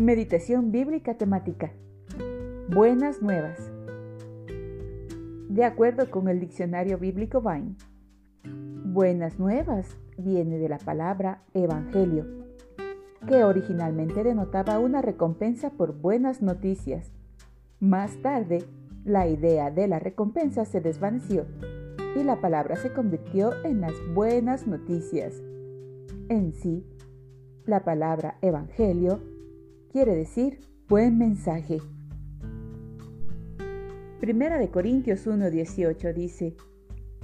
Meditación bíblica temática. Buenas nuevas. De acuerdo con el diccionario bíblico Vine, buenas nuevas viene de la palabra evangelio, que originalmente denotaba una recompensa por buenas noticias. Más tarde, la idea de la recompensa se desvaneció y la palabra se convirtió en las buenas noticias. En sí, la palabra evangelio quiere decir buen mensaje. Primera de Corintios 1:18 dice,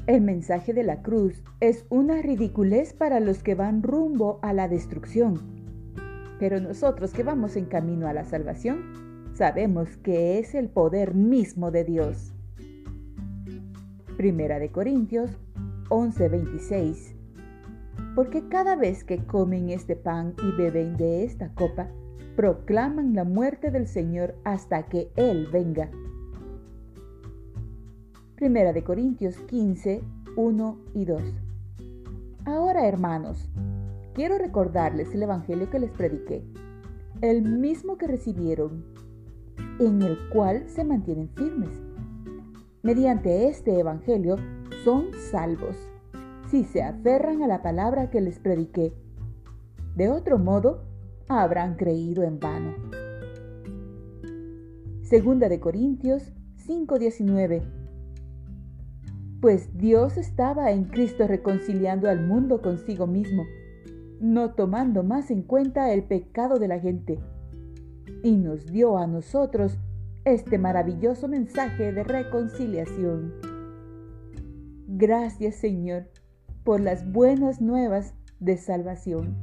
el mensaje de la cruz es una ridiculez para los que van rumbo a la destrucción, pero nosotros que vamos en camino a la salvación, sabemos que es el poder mismo de Dios. Primera de Corintios 11:26 Porque cada vez que comen este pan y beben de esta copa, proclaman la muerte del Señor hasta que Él venga. Primera de Corintios 15, 1 y 2. Ahora, hermanos, quiero recordarles el Evangelio que les prediqué, el mismo que recibieron, en el cual se mantienen firmes. Mediante este Evangelio son salvos, si se aferran a la palabra que les prediqué. De otro modo, habrán creído en vano. Segunda de Corintios 5:19 Pues Dios estaba en Cristo reconciliando al mundo consigo mismo, no tomando más en cuenta el pecado de la gente, y nos dio a nosotros este maravilloso mensaje de reconciliación. Gracias Señor por las buenas nuevas de salvación.